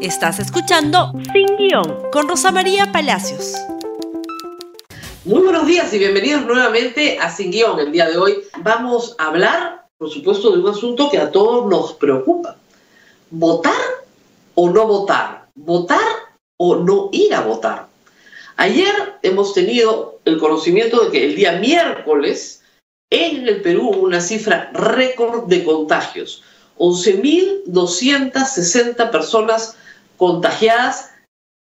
Estás escuchando Sin Guión con Rosa María Palacios. Muy buenos días y bienvenidos nuevamente a Sin Guión. El día de hoy vamos a hablar, por supuesto, de un asunto que a todos nos preocupa. ¿Votar o no votar? ¿Votar o no ir a votar? Ayer hemos tenido el conocimiento de que el día miércoles en el Perú hubo una cifra récord de contagios. 11.260 personas contagiadas,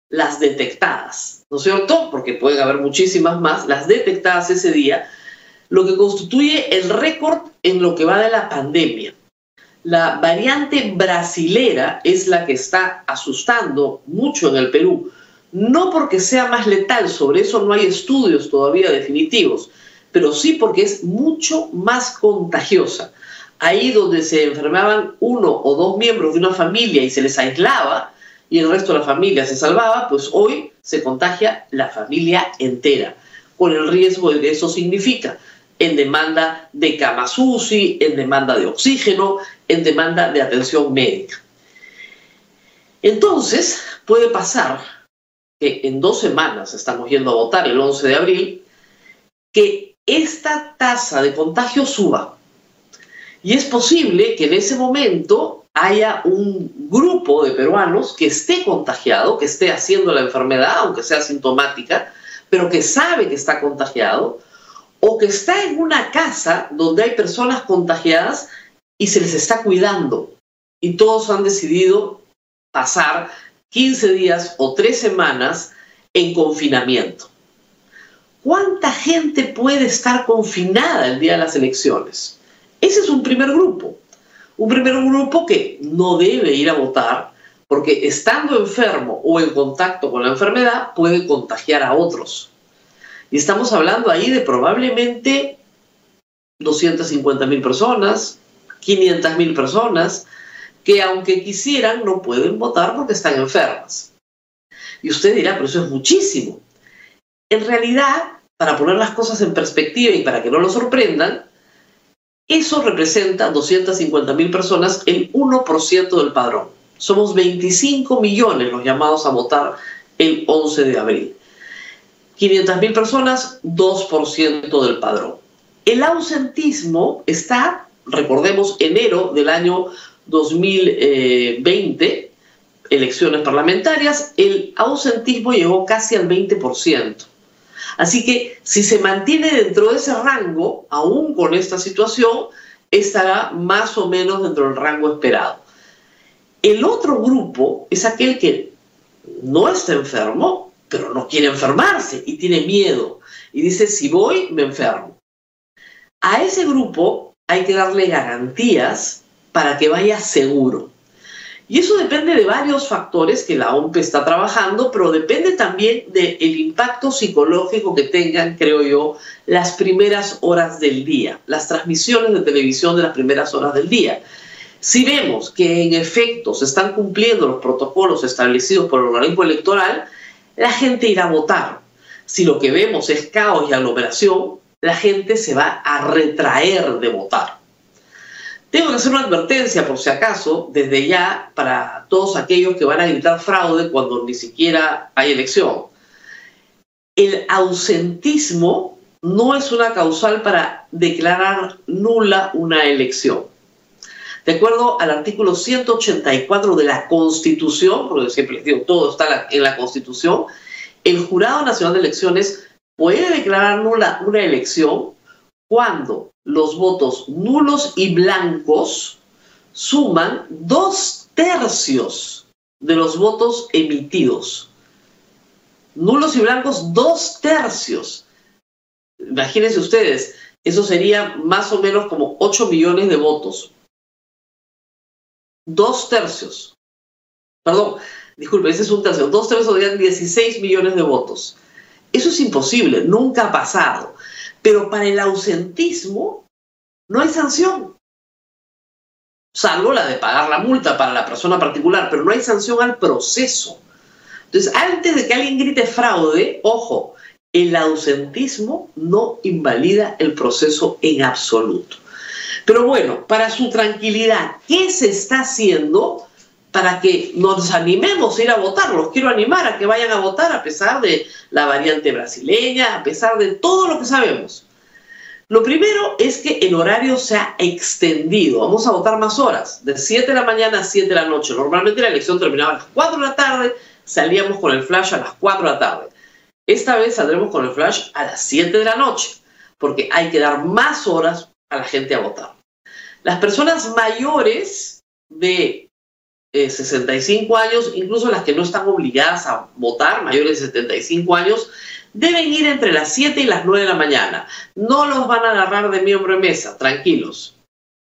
las detectadas, ¿no es cierto? Porque pueden haber muchísimas más, las detectadas ese día, lo que constituye el récord en lo que va de la pandemia. La variante brasilera es la que está asustando mucho en el Perú, no porque sea más letal, sobre eso no hay estudios todavía definitivos, pero sí porque es mucho más contagiosa. Ahí donde se enfermaban uno o dos miembros de una familia y se les aislaba, y el resto de la familia se salvaba, pues hoy se contagia la familia entera, con el riesgo de que eso significa en demanda de camas en demanda de oxígeno, en demanda de atención médica. Entonces, puede pasar que en dos semanas, estamos yendo a votar el 11 de abril, que esta tasa de contagio suba. Y es posible que en ese momento haya un grupo de peruanos que esté contagiado, que esté haciendo la enfermedad, aunque sea sintomática, pero que sabe que está contagiado, o que está en una casa donde hay personas contagiadas y se les está cuidando. Y todos han decidido pasar 15 días o 3 semanas en confinamiento. ¿Cuánta gente puede estar confinada el día de las elecciones? Ese es un primer grupo. Un primer grupo que no debe ir a votar porque estando enfermo o en contacto con la enfermedad puede contagiar a otros. Y estamos hablando ahí de probablemente 250 mil personas, 500 mil personas, que aunque quisieran no pueden votar porque están enfermas. Y usted dirá, pero eso es muchísimo. En realidad, para poner las cosas en perspectiva y para que no lo sorprendan, eso representa 250 mil personas, el 1% del padrón. Somos 25 millones los llamados a votar el 11 de abril. 500 mil personas, 2% del padrón. El ausentismo está, recordemos, enero del año 2020, elecciones parlamentarias, el ausentismo llegó casi al 20%. Así que si se mantiene dentro de ese rango, aún con esta situación, estará más o menos dentro del rango esperado. El otro grupo es aquel que no está enfermo, pero no quiere enfermarse y tiene miedo. Y dice, si voy, me enfermo. A ese grupo hay que darle garantías para que vaya seguro. Y eso depende de varios factores que la OMP está trabajando, pero depende también del impacto psicológico que tengan, creo yo, las primeras horas del día, las transmisiones de televisión de las primeras horas del día. Si vemos que en efecto se están cumpliendo los protocolos establecidos por el organismo electoral, la gente irá a votar. Si lo que vemos es caos y aglomeración, la gente se va a retraer de votar. Tengo que hacer una advertencia, por si acaso, desde ya, para todos aquellos que van a gritar fraude cuando ni siquiera hay elección. El ausentismo no es una causal para declarar nula una elección. De acuerdo al artículo 184 de la Constitución, porque siempre les digo, todo está en la Constitución, el Jurado Nacional de Elecciones puede declarar nula una elección cuando los votos nulos y blancos suman dos tercios de los votos emitidos. Nulos y blancos, dos tercios. Imagínense ustedes, eso sería más o menos como 8 millones de votos. Dos tercios. Perdón, disculpe, ese es un tercio. Dos tercios serían 16 millones de votos. Eso es imposible, nunca ha pasado. Pero para el ausentismo no hay sanción. Salvo la de pagar la multa para la persona particular, pero no hay sanción al proceso. Entonces, antes de que alguien grite fraude, ojo, el ausentismo no invalida el proceso en absoluto. Pero bueno, para su tranquilidad, ¿qué se está haciendo? para que nos animemos a ir a votar. Los quiero animar a que vayan a votar a pesar de la variante brasileña, a pesar de todo lo que sabemos. Lo primero es que el horario se ha extendido. Vamos a votar más horas, de 7 de la mañana a 7 de la noche. Normalmente la elección terminaba a las 4 de la tarde, salíamos con el flash a las 4 de la tarde. Esta vez saldremos con el flash a las 7 de la noche, porque hay que dar más horas a la gente a votar. Las personas mayores de 65 eh, años, incluso las que no están obligadas a votar, mayores de 75 años, deben ir entre las 7 y las 9 de la mañana. No los van a agarrar de miembro de mesa, tranquilos.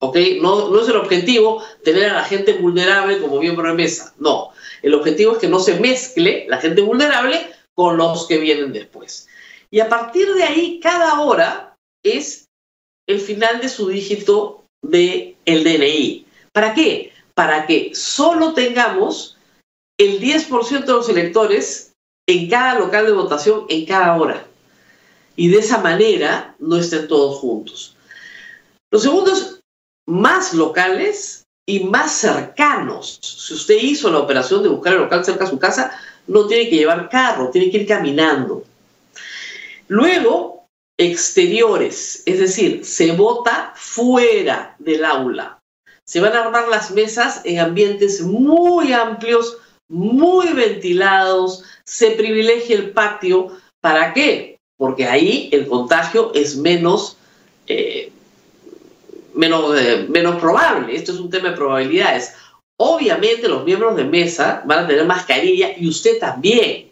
¿Ok? No, es el objetivo tener a la gente vulnerable como miembro de mesa. No. El objetivo es que no se mezcle la gente vulnerable con los que vienen después. Y a partir de ahí, cada hora es el final de su dígito del el DNI. ¿Para qué? Para que solo tengamos el 10% de los electores en cada local de votación en cada hora. Y de esa manera no estén todos juntos. Los segundos más locales y más cercanos. Si usted hizo la operación de buscar el local cerca de su casa, no tiene que llevar carro, tiene que ir caminando. Luego, exteriores, es decir, se vota fuera del aula. Se van a armar las mesas en ambientes muy amplios, muy ventilados, se privilegia el patio. ¿Para qué? Porque ahí el contagio es menos, eh, menos, eh, menos probable. Esto es un tema de probabilidades. Obviamente los miembros de mesa van a tener mascarilla y usted también.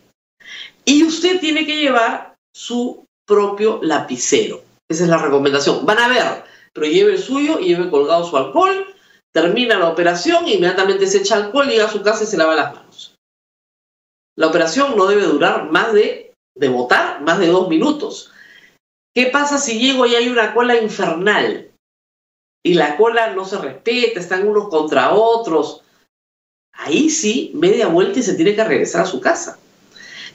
Y usted tiene que llevar su propio lapicero. Esa es la recomendación. Van a ver, pero lleve el suyo lleve colgado su alcohol. Termina la operación, inmediatamente se echa alcohol, llega a su casa y se lava las manos. La operación no debe durar más de, de votar, más de dos minutos. ¿Qué pasa si llego y hay una cola infernal? Y la cola no se respeta, están unos contra otros. Ahí sí, media vuelta y se tiene que regresar a su casa.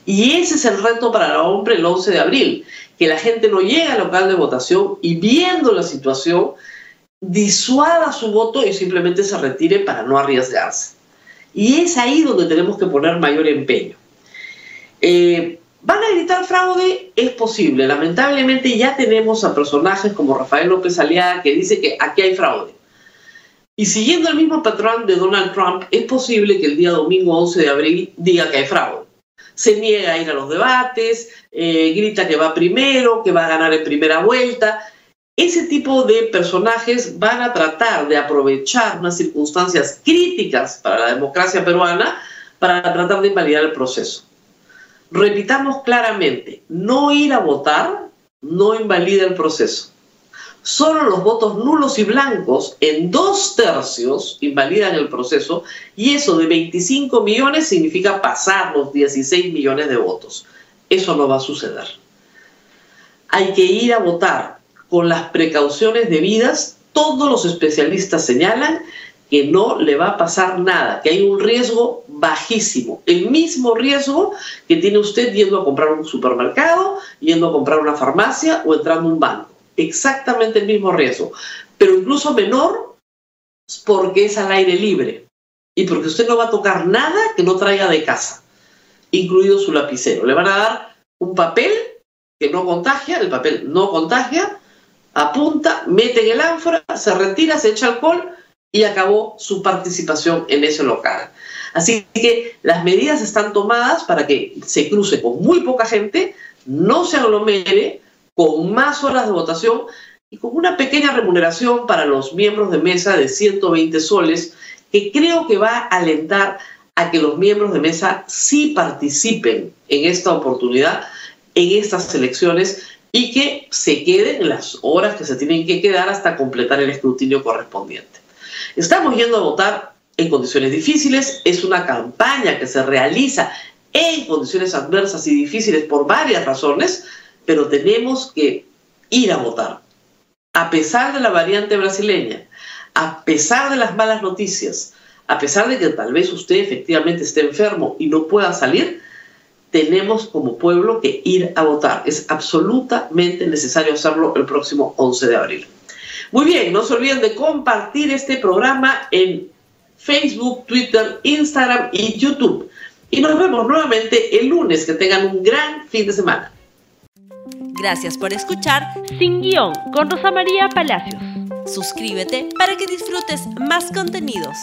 Y ese es el reto para el hombre el 11 de abril, que la gente no llegue al local de votación y viendo la situación, disuada su voto y simplemente se retire para no arriesgarse. Y es ahí donde tenemos que poner mayor empeño. Eh, ¿Van a gritar fraude? Es posible. Lamentablemente ya tenemos a personajes como Rafael López Aliaga que dice que aquí hay fraude. Y siguiendo el mismo patrón de Donald Trump, es posible que el día domingo 11 de abril diga que hay fraude. Se niega a ir a los debates, eh, grita que va primero, que va a ganar en primera vuelta. Ese tipo de personajes van a tratar de aprovechar unas circunstancias críticas para la democracia peruana para tratar de invalidar el proceso. Repitamos claramente, no ir a votar no invalida el proceso. Solo los votos nulos y blancos en dos tercios invalidan el proceso y eso de 25 millones significa pasar los 16 millones de votos. Eso no va a suceder. Hay que ir a votar con las precauciones debidas, todos los especialistas señalan que no le va a pasar nada, que hay un riesgo bajísimo, el mismo riesgo que tiene usted yendo a comprar un supermercado, yendo a comprar una farmacia o entrando a un banco. Exactamente el mismo riesgo, pero incluso menor porque es al aire libre y porque usted no va a tocar nada que no traiga de casa, incluido su lapicero. Le van a dar un papel que no contagia, el papel no contagia, apunta, mete en el ánfora, se retira, se echa alcohol y acabó su participación en ese local. Así que las medidas están tomadas para que se cruce con muy poca gente, no se aglomere, con más horas de votación y con una pequeña remuneración para los miembros de mesa de 120 soles, que creo que va a alentar a que los miembros de mesa sí participen en esta oportunidad, en estas elecciones, y que se queden las horas que se tienen que quedar hasta completar el escrutinio correspondiente. Estamos yendo a votar en condiciones difíciles, es una campaña que se realiza en condiciones adversas y difíciles por varias razones, pero tenemos que ir a votar. A pesar de la variante brasileña, a pesar de las malas noticias, a pesar de que tal vez usted efectivamente esté enfermo y no pueda salir, tenemos como pueblo que ir a votar. Es absolutamente necesario hacerlo el próximo 11 de abril. Muy bien, no se olviden de compartir este programa en Facebook, Twitter, Instagram y YouTube. Y nos vemos nuevamente el lunes. Que tengan un gran fin de semana. Gracias por escuchar Sin Guión con Rosa María Palacios. Suscríbete para que disfrutes más contenidos.